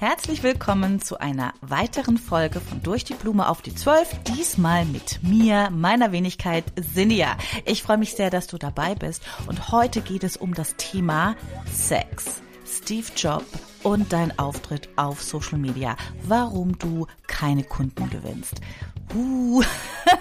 Herzlich willkommen zu einer weiteren Folge von Durch die Blume auf die Zwölf. Diesmal mit mir, meiner Wenigkeit Sinja. Ich freue mich sehr, dass du dabei bist. Und heute geht es um das Thema Sex. Steve Jobs und dein Auftritt auf Social Media. Warum du keine Kunden gewinnst. Uh,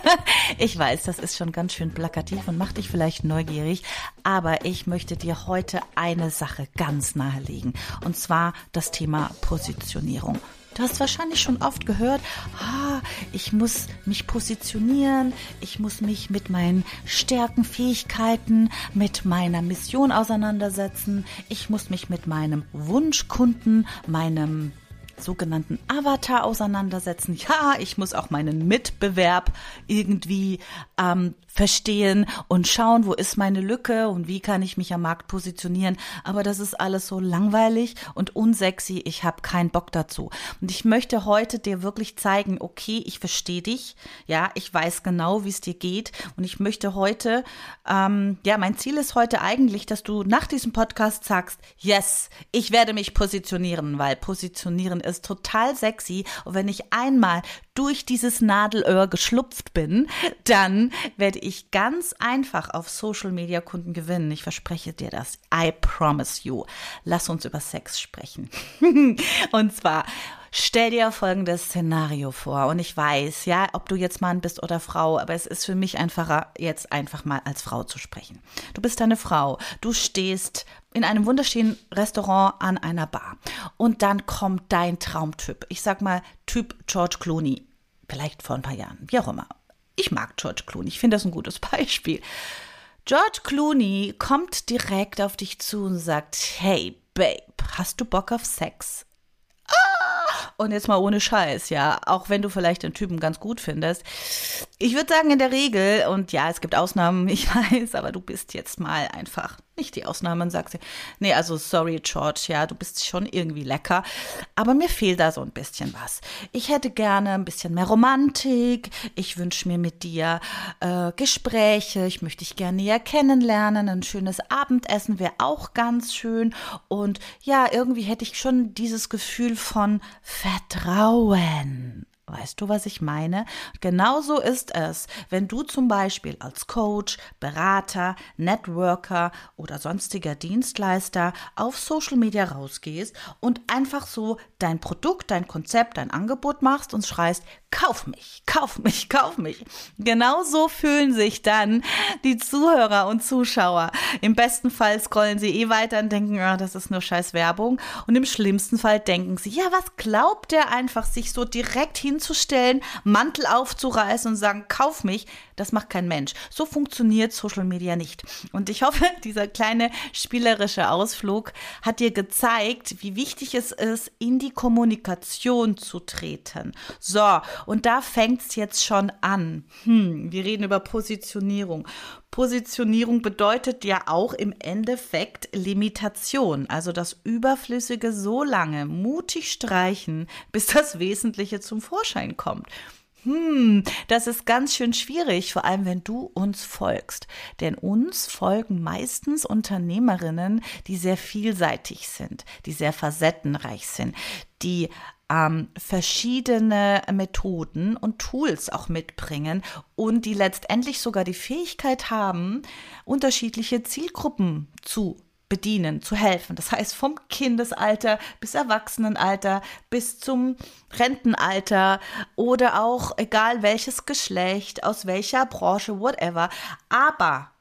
ich weiß, das ist schon ganz schön plakativ und macht dich vielleicht neugierig, aber ich möchte dir heute eine Sache ganz nahelegen und zwar das Thema Positionierung. Du hast wahrscheinlich schon oft gehört, ah, ich muss mich positionieren, ich muss mich mit meinen Stärken, Fähigkeiten, mit meiner Mission auseinandersetzen, ich muss mich mit meinem Wunschkunden, meinem sogenannten Avatar auseinandersetzen. Ja, ich muss auch meinen Mitbewerb irgendwie ähm, verstehen und schauen, wo ist meine Lücke und wie kann ich mich am Markt positionieren. Aber das ist alles so langweilig und unsexy. Ich habe keinen Bock dazu. Und ich möchte heute dir wirklich zeigen, okay, ich verstehe dich. Ja, ich weiß genau, wie es dir geht. Und ich möchte heute, ähm, ja, mein Ziel ist heute eigentlich, dass du nach diesem Podcast sagst, yes, ich werde mich positionieren, weil positionieren ist total sexy. Und wenn ich einmal durch dieses Nadelöhr geschlupft bin, dann werde ich ganz einfach auf Social Media Kunden gewinnen. Ich verspreche dir das. I promise you. Lass uns über Sex sprechen. Und zwar Stell dir folgendes Szenario vor und ich weiß, ja, ob du jetzt Mann bist oder Frau, aber es ist für mich einfacher, jetzt einfach mal als Frau zu sprechen. Du bist eine Frau, du stehst in einem wunderschönen Restaurant an einer Bar und dann kommt dein Traumtyp. Ich sag mal Typ George Clooney, vielleicht vor ein paar Jahren, wie auch immer. Ich mag George Clooney, ich finde das ein gutes Beispiel. George Clooney kommt direkt auf dich zu und sagt, hey Babe, hast du Bock auf Sex? Und jetzt mal ohne Scheiß, ja, auch wenn du vielleicht den Typen ganz gut findest. Ich würde sagen, in der Regel, und ja, es gibt Ausnahmen, ich weiß, aber du bist jetzt mal einfach nicht die Ausnahmen, sagt sie. Nee, also sorry, George, ja, du bist schon irgendwie lecker. Aber mir fehlt da so ein bisschen was. Ich hätte gerne ein bisschen mehr Romantik. Ich wünsche mir mit dir äh, Gespräche. Ich möchte dich gerne näher kennenlernen. Ein schönes Abendessen wäre auch ganz schön. Und ja, irgendwie hätte ich schon dieses Gefühl von Vertrauen. Weißt du, was ich meine? Genauso ist es, wenn du zum Beispiel als Coach, Berater, Networker oder sonstiger Dienstleister auf Social Media rausgehst und einfach so dein Produkt, dein Konzept, dein Angebot machst und schreist, kauf mich, kauf mich, kauf mich. Genauso fühlen sich dann die Zuhörer und Zuschauer. Im besten Fall scrollen sie eh weiter und denken, oh, das ist nur scheiß Werbung. Und im schlimmsten Fall denken sie, ja, was glaubt der einfach, sich so direkt hinzustellen, Mantel aufzureißen und sagen, kauf mich. Das macht kein Mensch. So funktioniert Social Media nicht. Und ich hoffe, dieser kleine spielerische Ausflug hat dir gezeigt, wie wichtig es ist, in die Kommunikation zu treten. So, und da fängt es jetzt schon an. Hm, wir reden über Positionierung. Positionierung bedeutet ja auch im Endeffekt Limitation, also das Überflüssige so lange mutig streichen, bis das Wesentliche zum Vorschein kommt. Hm, das ist ganz schön schwierig, vor allem wenn du uns folgst. Denn uns folgen meistens Unternehmerinnen, die sehr vielseitig sind, die sehr facettenreich sind, die ähm, verschiedene Methoden und Tools auch mitbringen und die letztendlich sogar die Fähigkeit haben, unterschiedliche Zielgruppen zu bedienen, zu helfen. Das heißt, vom Kindesalter bis Erwachsenenalter bis zum Rentenalter oder auch egal welches Geschlecht, aus welcher Branche, whatever. Aber,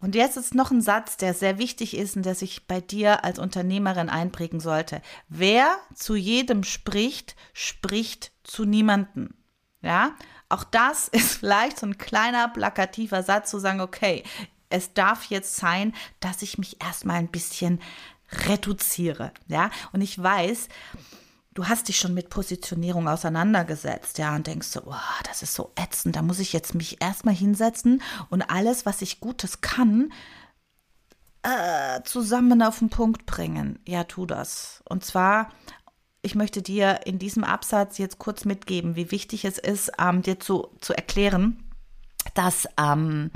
und jetzt ist noch ein Satz, der sehr wichtig ist und der sich bei dir als Unternehmerin einprägen sollte. Wer zu jedem spricht, spricht zu niemanden. Ja, auch das ist vielleicht so ein kleiner plakativer Satz zu sagen, okay, es darf jetzt sein, dass ich mich erstmal ein bisschen reduziere, ja? Und ich weiß, du hast dich schon mit Positionierung auseinandergesetzt, ja, und denkst so, oh, das ist so ätzend, da muss ich jetzt mich erstmal hinsetzen und alles, was ich Gutes kann, äh, zusammen auf den Punkt bringen. Ja, tu das. Und zwar ich möchte dir in diesem Absatz jetzt kurz mitgeben, wie wichtig es ist, ähm, dir zu, zu erklären, dass ähm,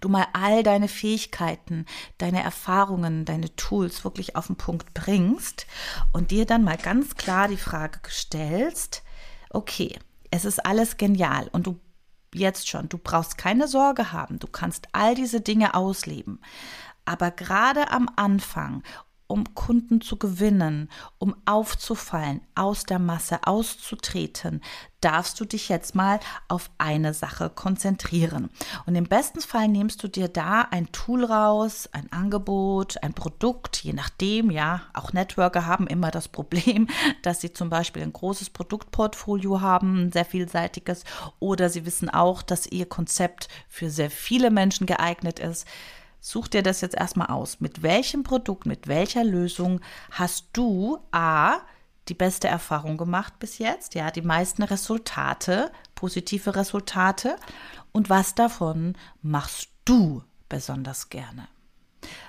du mal all deine Fähigkeiten, deine Erfahrungen, deine Tools wirklich auf den Punkt bringst und dir dann mal ganz klar die Frage stellst, okay, es ist alles genial und du jetzt schon, du brauchst keine Sorge haben, du kannst all diese Dinge ausleben. Aber gerade am Anfang um Kunden zu gewinnen, um aufzufallen, aus der Masse auszutreten, darfst du dich jetzt mal auf eine Sache konzentrieren. Und im besten Fall nimmst du dir da ein Tool raus, ein Angebot, ein Produkt, je nachdem, ja, auch Networker haben immer das Problem, dass sie zum Beispiel ein großes Produktportfolio haben, ein sehr vielseitiges, oder sie wissen auch, dass ihr Konzept für sehr viele Menschen geeignet ist. Such dir das jetzt erstmal aus. Mit welchem Produkt, mit welcher Lösung hast du A, die beste Erfahrung gemacht bis jetzt, ja, die meisten Resultate, positive Resultate und was davon machst du besonders gerne?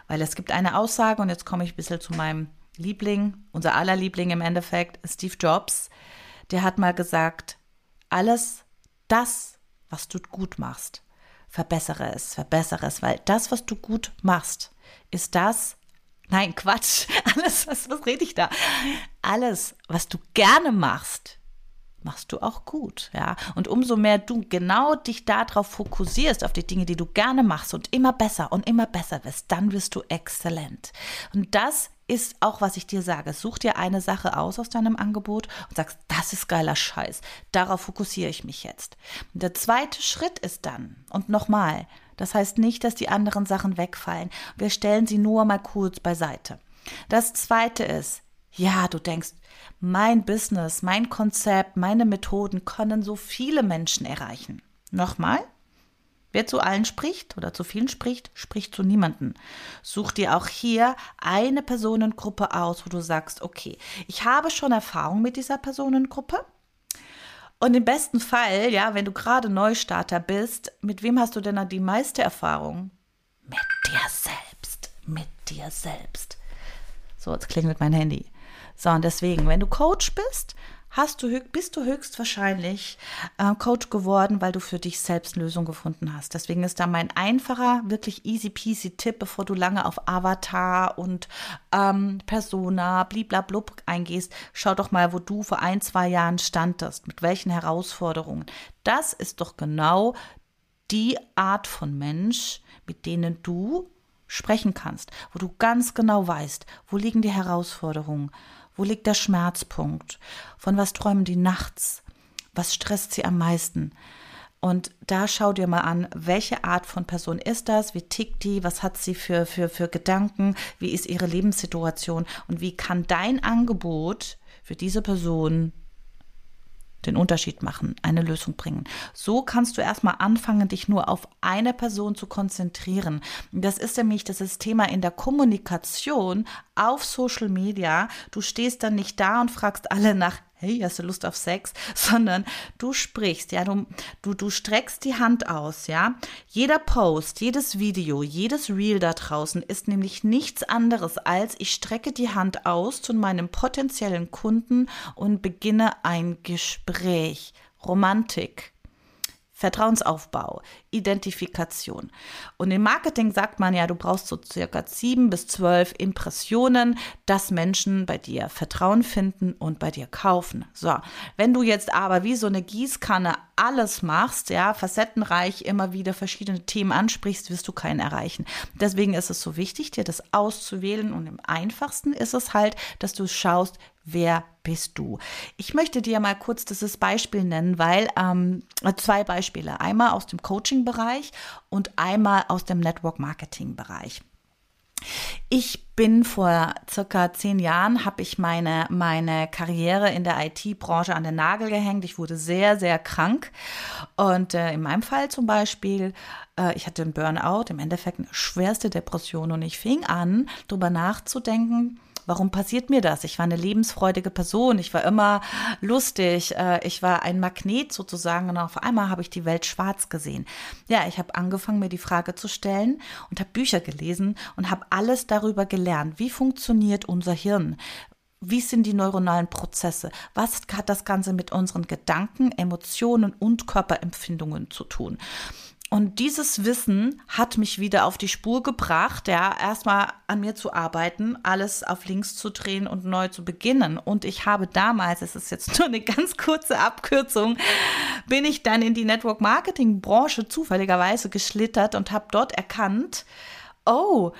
Weil es gibt eine Aussage und jetzt komme ich ein bisschen zu meinem Liebling, unser aller Liebling im Endeffekt, Steve Jobs, der hat mal gesagt, alles das, was du gut machst, verbessere es, verbessere es, weil das, was du gut machst, ist das, nein, Quatsch, alles, was, was rede ich da? Alles, was du gerne machst, machst du auch gut, ja. Und umso mehr du genau dich darauf fokussierst, auf die Dinge, die du gerne machst und immer besser und immer besser wirst, dann wirst du exzellent. Und das ist auch, was ich dir sage. Such dir eine Sache aus aus deinem Angebot und sagst, das ist geiler Scheiß. Darauf fokussiere ich mich jetzt. Und der zweite Schritt ist dann, und nochmal, das heißt nicht, dass die anderen Sachen wegfallen. Wir stellen sie nur mal kurz beiseite. Das zweite ist, ja, du denkst, mein Business, mein Konzept, meine Methoden können so viele Menschen erreichen. Nochmal, Wer zu allen spricht oder zu vielen spricht, spricht zu niemanden. Such dir auch hier eine Personengruppe aus, wo du sagst, okay, ich habe schon Erfahrung mit dieser Personengruppe. Und im besten Fall, ja, wenn du gerade Neustarter bist, mit wem hast du denn die meiste Erfahrung? Mit dir selbst. Mit dir selbst. So, jetzt klingelt mein Handy. So, und deswegen, wenn du Coach bist, hast du, bist du höchstwahrscheinlich äh, Coach geworden, weil du für dich selbst eine Lösung gefunden hast. Deswegen ist da mein einfacher, wirklich easy peasy Tipp, bevor du lange auf Avatar und ähm, Persona, bliblablub eingehst, schau doch mal, wo du vor ein, zwei Jahren standest, mit welchen Herausforderungen. Das ist doch genau die Art von Mensch, mit denen du sprechen kannst, wo du ganz genau weißt, wo liegen die Herausforderungen, wo liegt der Schmerzpunkt? Von was träumen die nachts? Was stresst sie am meisten? Und da schau dir mal an, welche Art von Person ist das? Wie tickt die? Was hat sie für, für, für Gedanken? Wie ist ihre Lebenssituation? Und wie kann dein Angebot für diese Person den Unterschied machen, eine Lösung bringen. So kannst du erstmal anfangen, dich nur auf eine Person zu konzentrieren. Das ist nämlich das ist Thema in der Kommunikation auf Social Media. Du stehst dann nicht da und fragst alle nach, hey, hast du Lust auf Sex, sondern du sprichst, ja, du, du, du streckst die Hand aus, ja. Jeder Post, jedes Video, jedes Reel da draußen ist nämlich nichts anderes als ich strecke die Hand aus zu meinem potenziellen Kunden und beginne ein Gespräch. Romantik. Vertrauensaufbau, Identifikation. Und im Marketing sagt man ja, du brauchst so circa sieben bis zwölf Impressionen, dass Menschen bei dir Vertrauen finden und bei dir kaufen. So, wenn du jetzt aber wie so eine Gießkanne alles machst, ja, facettenreich immer wieder verschiedene Themen ansprichst, wirst du keinen erreichen. Deswegen ist es so wichtig, dir das auszuwählen und im einfachsten ist es halt, dass du schaust, wer bist du? Ich möchte dir mal kurz dieses Beispiel nennen, weil ähm, zwei Beispiele. Einmal aus dem Coaching-Bereich und einmal aus dem Network-Marketing-Bereich. Ich bin vor circa zehn Jahren, habe ich meine, meine Karriere in der IT-Branche an den Nagel gehängt. Ich wurde sehr, sehr krank. Und äh, in meinem Fall zum Beispiel, äh, ich hatte einen Burnout, im Endeffekt eine schwerste Depression. Und ich fing an, darüber nachzudenken, Warum passiert mir das? Ich war eine lebensfreudige Person, ich war immer lustig, äh, ich war ein Magnet sozusagen und auf einmal habe ich die Welt schwarz gesehen. Ja, ich habe angefangen, mir die Frage zu stellen und habe Bücher gelesen und habe alles darüber gelernt. Wie funktioniert unser Hirn? Wie sind die neuronalen Prozesse? Was hat das Ganze mit unseren Gedanken, Emotionen und Körperempfindungen zu tun? Und dieses Wissen hat mich wieder auf die Spur gebracht, ja, erstmal an mir zu arbeiten, alles auf links zu drehen und neu zu beginnen. Und ich habe damals, es ist jetzt nur eine ganz kurze Abkürzung, bin ich dann in die Network Marketing Branche zufälligerweise geschlittert und habe dort erkannt, oh,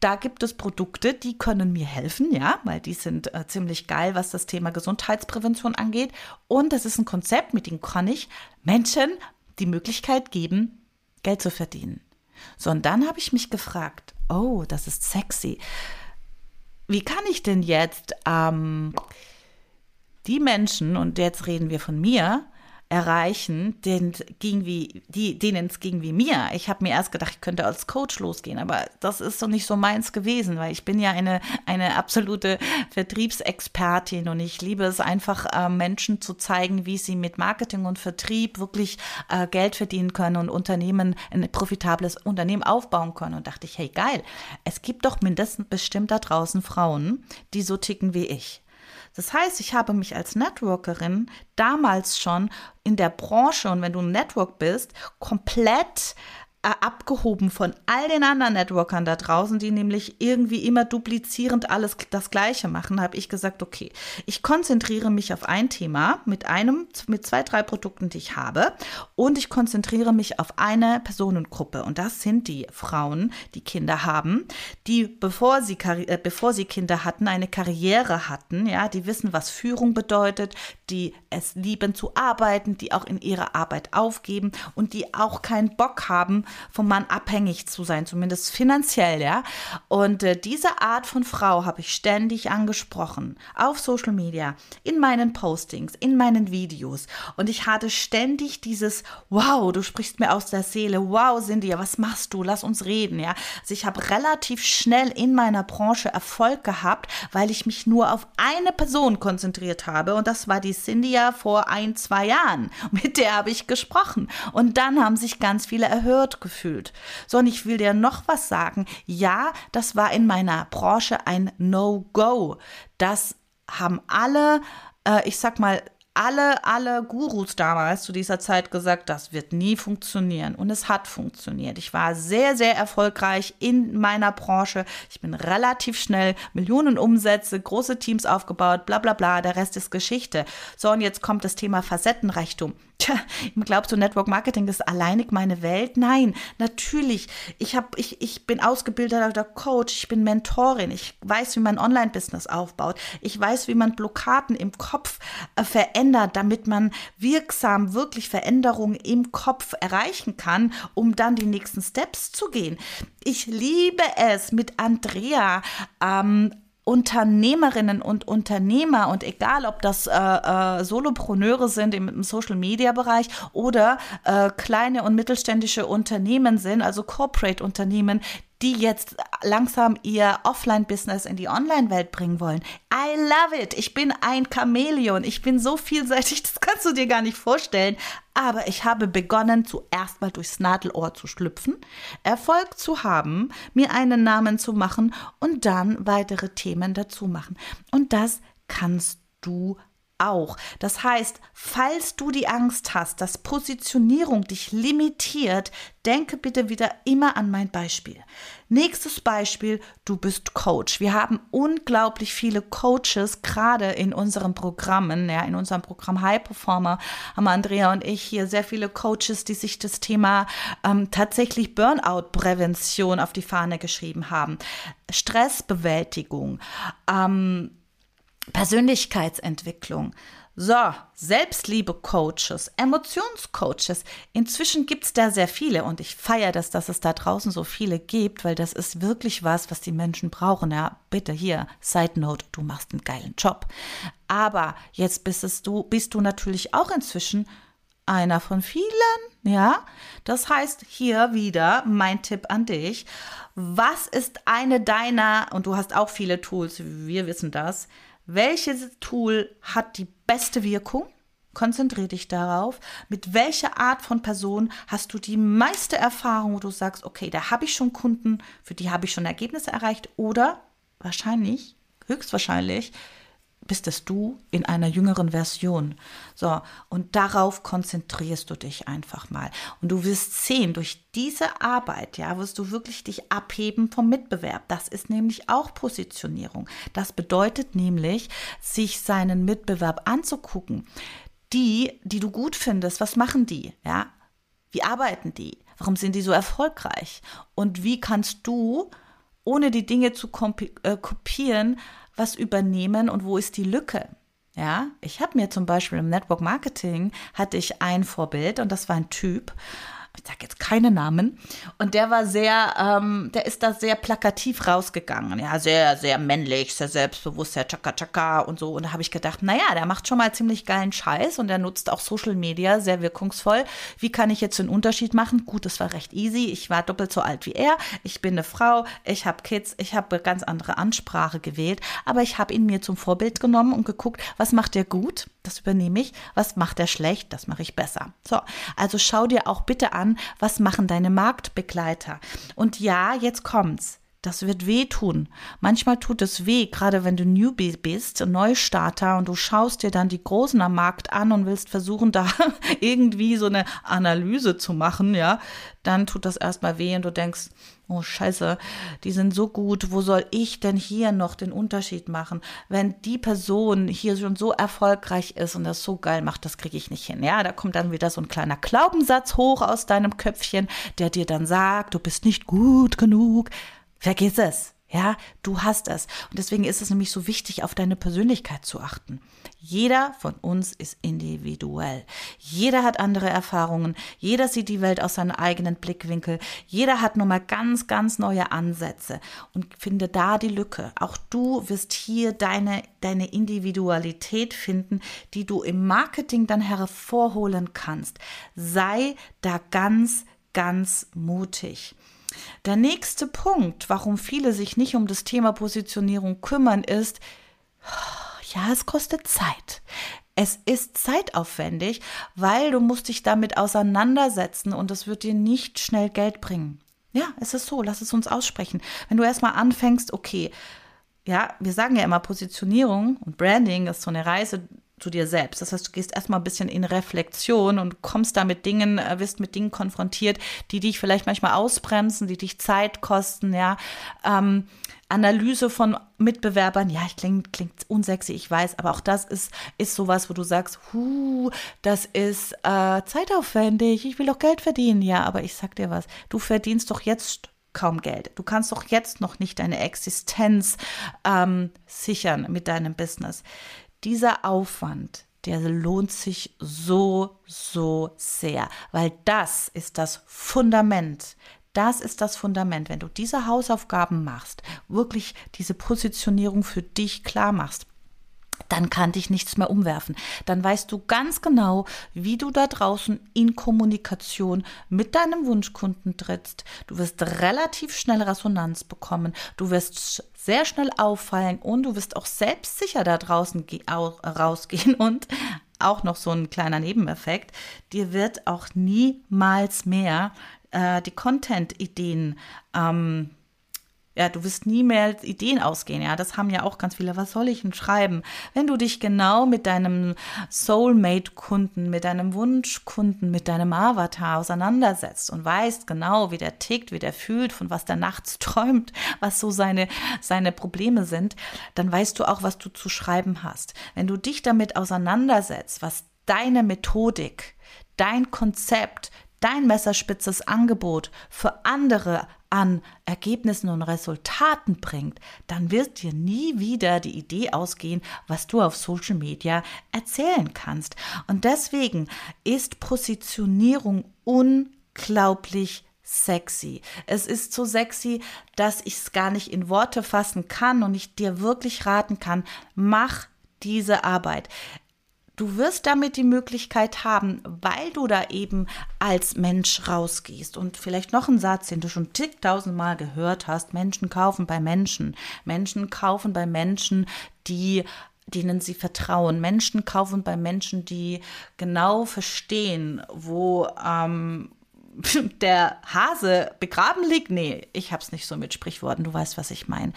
da gibt es Produkte, die können mir helfen, ja, weil die sind äh, ziemlich geil, was das Thema Gesundheitsprävention angeht. Und das ist ein Konzept, mit dem kann ich Menschen die Möglichkeit geben, Geld zu verdienen. So, und dann habe ich mich gefragt, oh, das ist sexy. Wie kann ich denn jetzt ähm, die Menschen, und jetzt reden wir von mir, erreichen, denen es ging wie mir. Ich habe mir erst gedacht, ich könnte als Coach losgehen, aber das ist doch nicht so meins gewesen, weil ich bin ja eine, eine absolute Vertriebsexpertin und ich liebe es einfach, äh, Menschen zu zeigen, wie sie mit Marketing und Vertrieb wirklich äh, Geld verdienen können und Unternehmen, ein profitables Unternehmen aufbauen können. Und dachte ich, hey geil, es gibt doch mindestens bestimmt da draußen Frauen, die so ticken wie ich. Das heißt, ich habe mich als Networkerin damals schon in der Branche und wenn du ein Network bist, komplett abgehoben von all den anderen Networkern da draußen, die nämlich irgendwie immer duplizierend alles das Gleiche machen, habe ich gesagt, okay, ich konzentriere mich auf ein Thema mit einem, mit zwei, drei Produkten, die ich habe und ich konzentriere mich auf eine Personengruppe. Und das sind die Frauen, die Kinder haben, die bevor sie, äh, bevor sie Kinder hatten, eine Karriere hatten, ja, die wissen, was Führung bedeutet, die es lieben zu arbeiten, die auch in ihrer Arbeit aufgeben und die auch keinen Bock haben, vom Mann abhängig zu sein, zumindest finanziell, ja. Und äh, diese Art von Frau habe ich ständig angesprochen auf Social Media, in meinen Postings, in meinen Videos. Und ich hatte ständig dieses, wow, du sprichst mir aus der Seele, wow, Cindy, was machst du? Lass uns reden, ja. Also ich habe relativ schnell in meiner Branche Erfolg gehabt, weil ich mich nur auf eine Person konzentriert habe und das war die Cynthia vor ein, zwei Jahren. Mit der habe ich gesprochen. Und dann haben sich ganz viele erhört gefühlt. So, und ich will dir noch was sagen. Ja, das war in meiner Branche ein No-Go. Das haben alle, äh, ich sag mal, alle, alle Gurus damals zu dieser Zeit gesagt, das wird nie funktionieren. Und es hat funktioniert. Ich war sehr, sehr erfolgreich in meiner Branche. Ich bin relativ schnell Millionen Umsätze, große Teams aufgebaut, bla, bla, bla. Der Rest ist Geschichte. So, und jetzt kommt das Thema Facettenreichtum. Tja, glaubst du, Network Marketing ist alleinig meine Welt? Nein, natürlich. Ich, hab, ich, ich bin ausgebildeter Coach, ich bin Mentorin, ich weiß, wie man Online-Business aufbaut, ich weiß, wie man Blockaden im Kopf äh, verändert, damit man wirksam wirklich Veränderungen im Kopf erreichen kann, um dann die nächsten Steps zu gehen. Ich liebe es, mit Andrea ähm, Unternehmerinnen und Unternehmer und egal, ob das äh, äh, Solopreneure sind im, im Social-Media-Bereich oder äh, kleine und mittelständische Unternehmen sind, also Corporate-Unternehmen, die jetzt langsam ihr Offline-Business in die Online-Welt bringen wollen. I love it. Ich bin ein Chamäleon. Ich bin so vielseitig, das kannst du dir gar nicht vorstellen. Aber ich habe begonnen, zuerst mal durchs Nadelohr zu schlüpfen, Erfolg zu haben, mir einen Namen zu machen und dann weitere Themen dazu machen. Und das kannst du auch. Das heißt, falls du die Angst hast, dass Positionierung dich limitiert, denke bitte wieder immer an mein Beispiel. Nächstes Beispiel, du bist Coach. Wir haben unglaublich viele Coaches, gerade in unseren Programmen, ja, in unserem Programm High Performer haben Andrea und ich hier sehr viele Coaches, die sich das Thema ähm, tatsächlich Burnout-Prävention auf die Fahne geschrieben haben. Stressbewältigung, ähm, Persönlichkeitsentwicklung. So, Selbstliebe-Coaches, Emotionscoaches. Inzwischen gibt's da sehr viele und ich feiere das, dass es da draußen so viele gibt, weil das ist wirklich was, was die Menschen brauchen. Ja, bitte hier, Side Note, du machst einen geilen Job. Aber jetzt bist es du, bist du natürlich auch inzwischen einer von vielen, ja. Das heißt hier wieder mein Tipp an dich. Was ist eine deiner, und du hast auch viele Tools, wir wissen das, welches Tool hat die beste Wirkung? Konzentriere dich darauf. Mit welcher Art von Person hast du die meiste Erfahrung, wo du sagst, okay, da habe ich schon Kunden, für die habe ich schon Ergebnisse erreicht oder wahrscheinlich, höchstwahrscheinlich, bist es du in einer jüngeren Version. So, und darauf konzentrierst du dich einfach mal. Und du wirst sehen, durch diese Arbeit, ja, wirst du wirklich dich abheben vom Mitbewerb. Das ist nämlich auch Positionierung. Das bedeutet nämlich, sich seinen Mitbewerb anzugucken. Die, die du gut findest, was machen die? Ja, wie arbeiten die? Warum sind die so erfolgreich? Und wie kannst du, ohne die Dinge zu äh, kopieren, was übernehmen und wo ist die Lücke? Ja, ich habe mir zum Beispiel im Network Marketing hatte ich ein Vorbild und das war ein Typ, ich sage jetzt keine Namen, und der war sehr, ähm, der ist da sehr plakativ rausgegangen, ja, sehr, sehr männlich, sehr selbstbewusst, sehr tschakka tschakka und so. Und da habe ich gedacht, naja, der macht schon mal ziemlich geilen Scheiß und der nutzt auch Social Media sehr wirkungsvoll. Wie kann ich jetzt den Unterschied machen? Gut, es war recht easy. Ich war doppelt so alt wie er. Ich bin eine Frau, ich habe Kids, ich habe ganz andere Ansprache gewählt, aber ich habe ihn mir zum Vorbild genommen und geguckt, was macht der gut? Das übernehme ich. Was macht er schlecht? Das mache ich besser. So, also schau dir auch bitte an, an, was machen deine Marktbegleiter. Und ja, jetzt kommt's. Das wird wehtun. Manchmal tut es weh, gerade wenn du Newbie bist, Neustarter und du schaust dir dann die Großen am Markt an und willst versuchen, da irgendwie so eine Analyse zu machen, ja. Dann tut das erstmal weh und du denkst, oh Scheiße, die sind so gut, wo soll ich denn hier noch den Unterschied machen? Wenn die Person hier schon so erfolgreich ist und das so geil macht, das kriege ich nicht hin. Ja, da kommt dann wieder so ein kleiner Glaubenssatz hoch aus deinem Köpfchen, der dir dann sagt, du bist nicht gut genug. Vergiss es. Ja, du hast es. Und deswegen ist es nämlich so wichtig, auf deine Persönlichkeit zu achten. Jeder von uns ist individuell. Jeder hat andere Erfahrungen. Jeder sieht die Welt aus seinem eigenen Blickwinkel. Jeder hat nochmal ganz, ganz neue Ansätze und finde da die Lücke. Auch du wirst hier deine, deine Individualität finden, die du im Marketing dann hervorholen kannst. Sei da ganz, ganz mutig. Der nächste Punkt, warum viele sich nicht um das Thema Positionierung kümmern, ist, ja, es kostet Zeit. Es ist zeitaufwendig, weil du musst dich damit auseinandersetzen und es wird dir nicht schnell Geld bringen. Ja, es ist so, lass es uns aussprechen. Wenn du erstmal anfängst, okay, ja, wir sagen ja immer Positionierung und Branding ist so eine Reise zu dir selbst. Das heißt, du gehst erstmal ein bisschen in Reflexion und kommst da mit Dingen, äh, wirst mit Dingen konfrontiert, die dich vielleicht manchmal ausbremsen, die dich Zeit kosten, ja. Ähm, Analyse von Mitbewerbern, ja, ich klingt, klingt unsexy, ich weiß, aber auch das ist, ist sowas, wo du sagst, hu, das ist äh, zeitaufwendig, ich will doch Geld verdienen. Ja, aber ich sag dir was, du verdienst doch jetzt kaum Geld. Du kannst doch jetzt noch nicht deine Existenz ähm, sichern mit deinem Business dieser Aufwand, der lohnt sich so, so sehr, weil das ist das Fundament. Das ist das Fundament. Wenn du diese Hausaufgaben machst, wirklich diese Positionierung für dich klar machst, dann kann dich nichts mehr umwerfen. Dann weißt du ganz genau, wie du da draußen in Kommunikation mit deinem Wunschkunden trittst. Du wirst relativ schnell Resonanz bekommen. Du wirst sehr schnell auffallen und du wirst auch selbstsicher da draußen rausgehen und auch noch so ein kleiner Nebeneffekt. Dir wird auch niemals mehr äh, die Content-Ideen ähm, Ja, du wirst nie mehr Ideen ausgehen. Ja, das haben ja auch ganz viele. Was soll ich denn schreiben? Wenn du dich genau mit deinem Soulmate-Kunden, mit deinem Wunschkunden, mit deinem Avatar auseinandersetzt und weißt genau, wie der tickt, wie der fühlt, von was der nachts träumt, was so seine, seine Probleme sind, dann weißt du auch, was du zu schreiben hast. Wenn du dich damit auseinandersetzt, was deine Methodik, dein Konzept, dein messerspitzes Angebot für andere an Ergebnissen und Resultaten bringt, dann wird dir nie wieder die Idee ausgehen, was du auf Social Media erzählen kannst. Und deswegen ist Positionierung unglaublich sexy. Es ist so sexy, dass ich es gar nicht in Worte fassen kann und ich dir wirklich raten kann, mach diese Arbeit. Du wirst damit die Möglichkeit haben, weil du da eben als Mensch rausgehst. Und vielleicht noch ein Satz, den du schon zigtausendmal gehört hast. Menschen kaufen bei Menschen. Menschen kaufen bei Menschen, die denen sie vertrauen. Menschen kaufen bei Menschen, die genau verstehen, wo ähm, der Hase begraben liegt. Nee, ich hab's nicht so mit Sprichworten. Du weißt, was ich meine.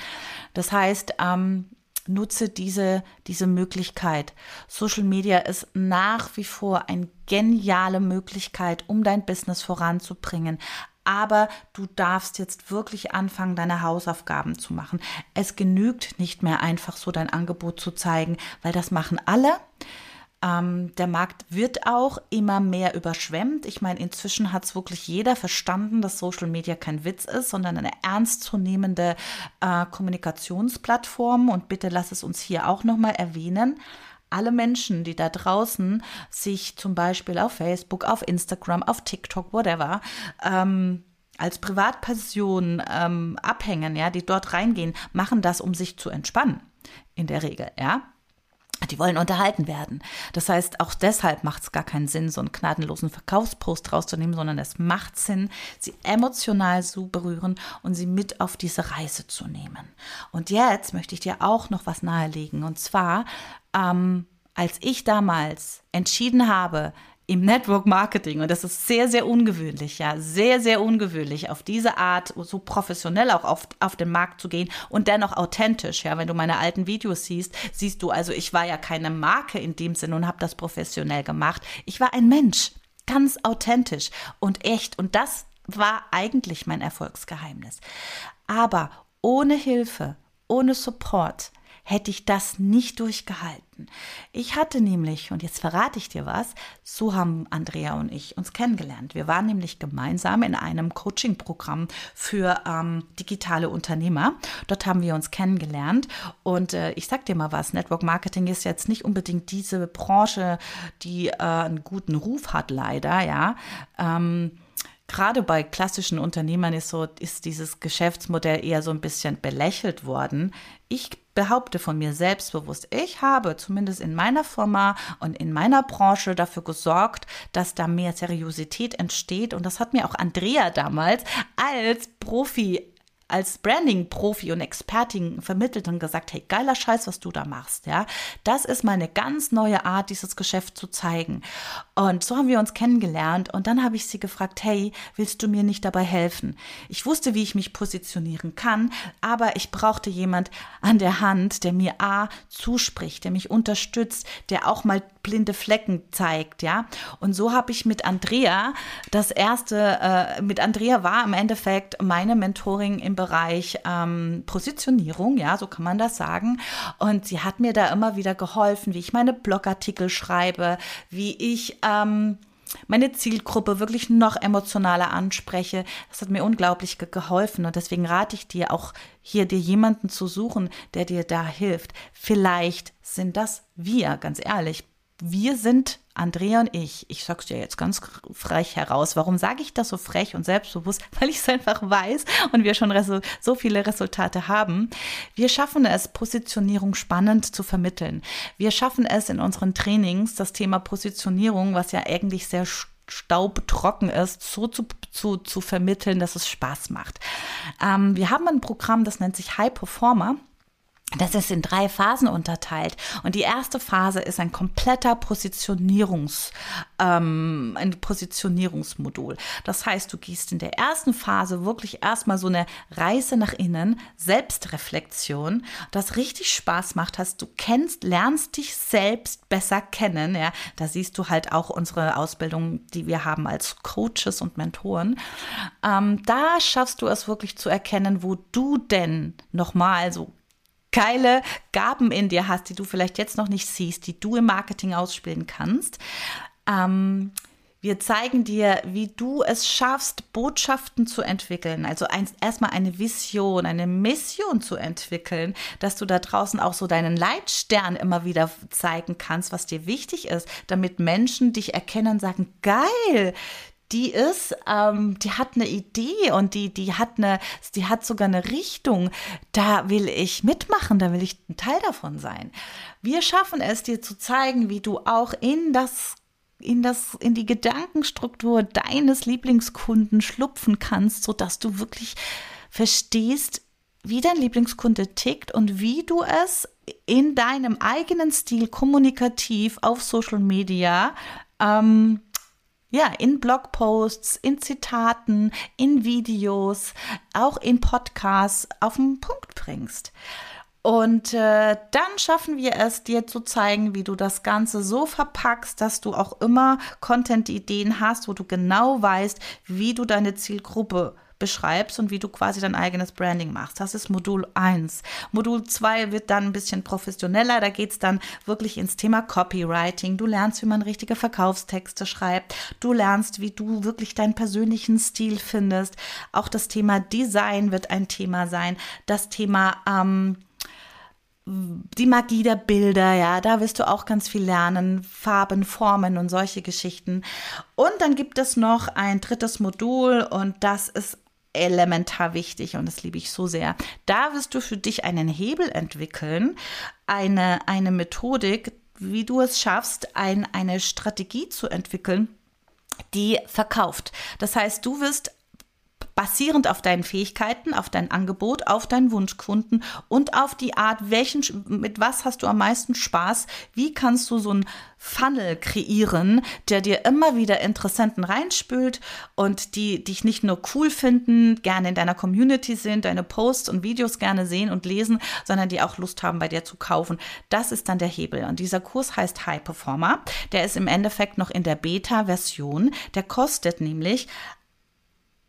Das heißt, ähm, nutze diese, diese Möglichkeit. Social Media ist nach wie vor eine geniale Möglichkeit, um dein Business voranzubringen. Aber du darfst jetzt wirklich anfangen, deine Hausaufgaben zu machen. Es genügt nicht mehr einfach so dein Angebot zu zeigen, weil das machen alle. Ähm, der Markt wird auch immer mehr überschwemmt. Ich meine, inzwischen hat es wirklich jeder verstanden, dass Social Media kein Witz ist, sondern eine ernstzunehmende äh, Kommunikationsplattform. Und bitte lass es uns hier auch nochmal erwähnen alle Menschen, die da draußen sich zum Beispiel auf Facebook, auf Instagram, auf TikTok, whatever, ähm, als Privatperson ähm, abhängen, ja, die dort reingehen, machen das, um sich zu entspannen. In der Regel, ja. Die wollen unterhalten werden. Das heißt, auch deshalb macht es gar keinen Sinn, so einen gnadenlosen Verkaufspost rauszunehmen, sondern es macht Sinn, sie emotional zu berühren und sie mit auf diese Reise zu nehmen. Und jetzt möchte ich dir auch noch was nahelegen. Und zwar, ähm, als ich damals entschieden habe, im Network Marketing, und das ist sehr, sehr ungewöhnlich, ja, sehr, sehr ungewöhnlich, auf diese Art so professionell auch auf, auf den Markt zu gehen und dennoch authentisch, ja, wenn du meine alten Videos siehst, siehst du, also ich war ja keine Marke in dem Sinne und habe das professionell gemacht. Ich war ein Mensch, ganz authentisch und echt und das war eigentlich mein Erfolgsgeheimnis. Aber ohne Hilfe, ohne Support, hätte ich das nicht durchgehalten. Ich hatte nämlich, und jetzt verrate ich dir was, so haben Andrea und ich uns kennengelernt. Wir waren nämlich gemeinsam in einem Coaching-Programm für ähm, digitale Unternehmer. Dort haben wir uns kennengelernt. Und äh, ich sag dir mal was, Network Marketing ist jetzt nicht unbedingt diese Branche, die äh, einen guten Ruf hat, leider, ja. Ähm, gerade bei klassischen Unternehmern ist so, ist dieses Geschäftsmodell eher so ein bisschen belächelt worden. Ich behaupte von mir selbstbewusst, ich habe zumindest in meiner Firma und in meiner Branche dafür gesorgt, dass da mehr Seriosität entsteht. Und das hat mir auch Andrea damals als Profi als Branding-Profi und Expertin vermittelt und gesagt, hey, geiler Scheiß, was du da machst, ja. Das ist meine ganz neue Art, dieses Geschäft zu zeigen. Und so haben wir uns kennengelernt und dann habe ich sie gefragt, hey, willst du mir nicht dabei helfen? Ich wusste, wie ich mich positionieren kann, aber ich brauchte jemand an der Hand, der mir A zuspricht, der mich unterstützt, der auch mal blinde Flecken zeigt, ja. Und so habe ich mit Andrea das erste, äh, mit Andrea war im Endeffekt meine Mentoring im Bereich ähm, Positionierung, ja, so kann man das sagen. Und sie hat mir da immer wieder geholfen, wie ich meine Blogartikel schreibe, wie ich ähm, meine Zielgruppe wirklich noch emotionaler anspreche. Das hat mir unglaublich ge geholfen und deswegen rate ich dir auch hier dir jemanden zu suchen, der dir da hilft. Vielleicht sind das wir, ganz ehrlich wir sind Andrea und ich. Ich sag's dir jetzt ganz frech heraus. Warum sage ich das so frech und selbstbewusst? Weil ich es einfach weiß und wir schon so viele Resultate haben. Wir schaffen es, Positionierung spannend zu vermitteln. Wir schaffen es in unseren Trainings, das Thema Positionierung, was ja eigentlich sehr staubtrocken ist, so zu, zu, zu vermitteln, dass es Spaß macht. Ähm, wir haben ein Programm, das nennt sich High Performer. Das ist in drei Phasen unterteilt. Und die erste Phase ist ein kompletter Positionierungs, ähm, ein Positionierungsmodul. Das heißt, du gehst in der ersten Phase wirklich erstmal so eine Reise nach innen, Selbstreflexion, das richtig Spaß macht, hast du kennst, lernst dich selbst besser kennen. Ja, da siehst du halt auch unsere Ausbildung, die wir haben als Coaches und Mentoren. Ähm, da schaffst du es wirklich zu erkennen, wo du denn nochmal so geile Gaben in dir hast, die du vielleicht jetzt noch nicht siehst, die du im Marketing ausspielen kannst. Ähm, wir zeigen dir, wie du es schaffst, Botschaften zu entwickeln. Also ein, erstmal eine Vision, eine Mission zu entwickeln, dass du da draußen auch so deinen Leitstern immer wieder zeigen kannst, was dir wichtig ist, damit Menschen dich erkennen und sagen, geil, die ist, ähm, die hat eine Idee und die, die hat eine, die hat sogar eine Richtung. Da will ich mitmachen, da will ich ein Teil davon sein. Wir schaffen es, dir zu zeigen, wie du auch in das in das, in die Gedankenstruktur deines Lieblingskunden schlupfen kannst, so dass du wirklich verstehst, wie dein Lieblingskunde tickt und wie du es in deinem eigenen Stil kommunikativ auf Social Media ähm, ja, in Blogposts, in Zitaten, in Videos, auch in Podcasts auf den Punkt bringst. Und äh, dann schaffen wir es, dir zu zeigen, wie du das Ganze so verpackst, dass du auch immer Content-Ideen hast, wo du genau weißt, wie du deine Zielgruppe beschreibst und wie du quasi dein eigenes Branding machst. Das ist Modul 1. Modul 2 wird dann ein bisschen professioneller. Da geht es dann wirklich ins Thema Copywriting. Du lernst, wie man richtige Verkaufstexte schreibt. Du lernst, wie du wirklich deinen persönlichen Stil findest. Auch das Thema Design wird ein Thema sein. Das Thema ähm, die Magie der Bilder, ja, da wirst du auch ganz viel lernen, Farben, Formen und solche Geschichten. Und dann gibt es noch ein drittes Modul und das ist elementar wichtig und das liebe ich so sehr. Da wirst du für dich einen Hebel entwickeln, eine, eine Methodik, wie du es schaffst, ein, eine Strategie zu entwickeln, die verkauft. Das heißt, du wirst basierend auf deinen Fähigkeiten, auf dein Angebot, auf deinen Wunschkunden und auf die Art, welchen, mit was hast du am meisten Spaß, wie kannst du so ein Funnel kreieren, der dir immer wieder Interessenten reinspült und die dich nicht nur cool finden, gerne in deiner Community sind, deine Posts und Videos gerne sehen und lesen, sondern die auch Lust haben, bei dir zu kaufen. Das ist dann der Hebel. Und dieser Kurs heißt High Performer. Der ist im Endeffekt noch in der Beta-Version. Der kostet nämlich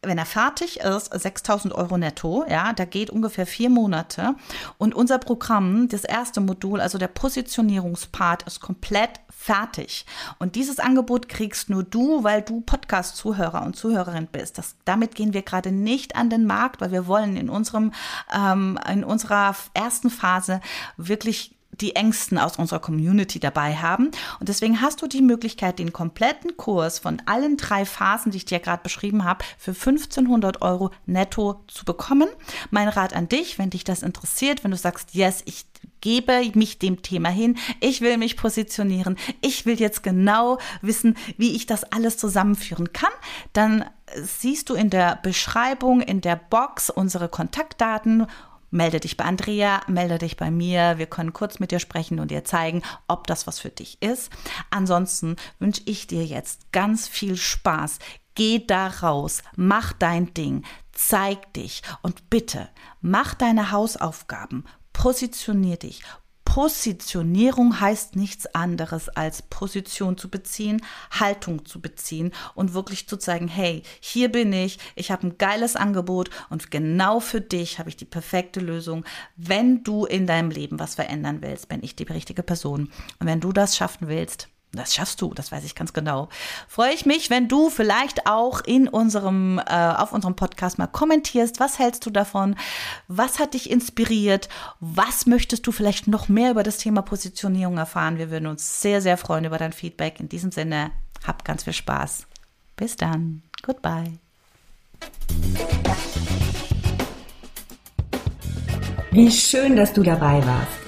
wenn er fertig ist, 6000 Euro netto, ja, da geht ungefähr vier Monate. Und unser Programm, das erste Modul, also der Positionierungspart, ist komplett fertig. Und dieses Angebot kriegst nur du, weil du Podcast-Zuhörer und Zuhörerin bist. Das, damit gehen wir gerade nicht an den Markt, weil wir wollen in unserem, ähm, in unserer ersten Phase wirklich die Ängsten aus unserer Community dabei haben. Und deswegen hast du die Möglichkeit, den kompletten Kurs von allen drei Phasen, die ich dir gerade beschrieben habe, für 1500 Euro netto zu bekommen. Mein Rat an dich, wenn dich das interessiert, wenn du sagst, yes, ich gebe mich dem Thema hin, ich will mich positionieren, ich will jetzt genau wissen, wie ich das alles zusammenführen kann, dann siehst du in der Beschreibung, in der Box unsere Kontaktdaten Melde dich bei Andrea, melde dich bei mir. Wir können kurz mit dir sprechen und dir zeigen, ob das was für dich ist. Ansonsten wünsche ich dir jetzt ganz viel Spaß. Geh da raus, mach dein Ding, zeig dich und bitte mach deine Hausaufgaben, positionier dich, Positionierung heißt nichts anderes als Position zu beziehen, Haltung zu beziehen und wirklich zu zeigen, hey, hier bin ich, ich habe ein geiles Angebot und genau für dich habe ich die perfekte Lösung. Wenn du in deinem Leben was verändern willst, bin ich die richtige Person. Und wenn du das schaffen willst, das schaffst du, das weiß ich ganz genau. Freue ich mich, wenn du vielleicht auch in unserem, äh, auf unserem Podcast mal kommentierst. Was hältst du davon? Was hat dich inspiriert? Was möchtest du vielleicht noch mehr über das Thema Positionierung erfahren? Wir würden uns sehr, sehr freuen über dein Feedback. In diesem Sinne, hab ganz viel Spaß. Bis dann. Goodbye. Wie schön, dass du dabei warst.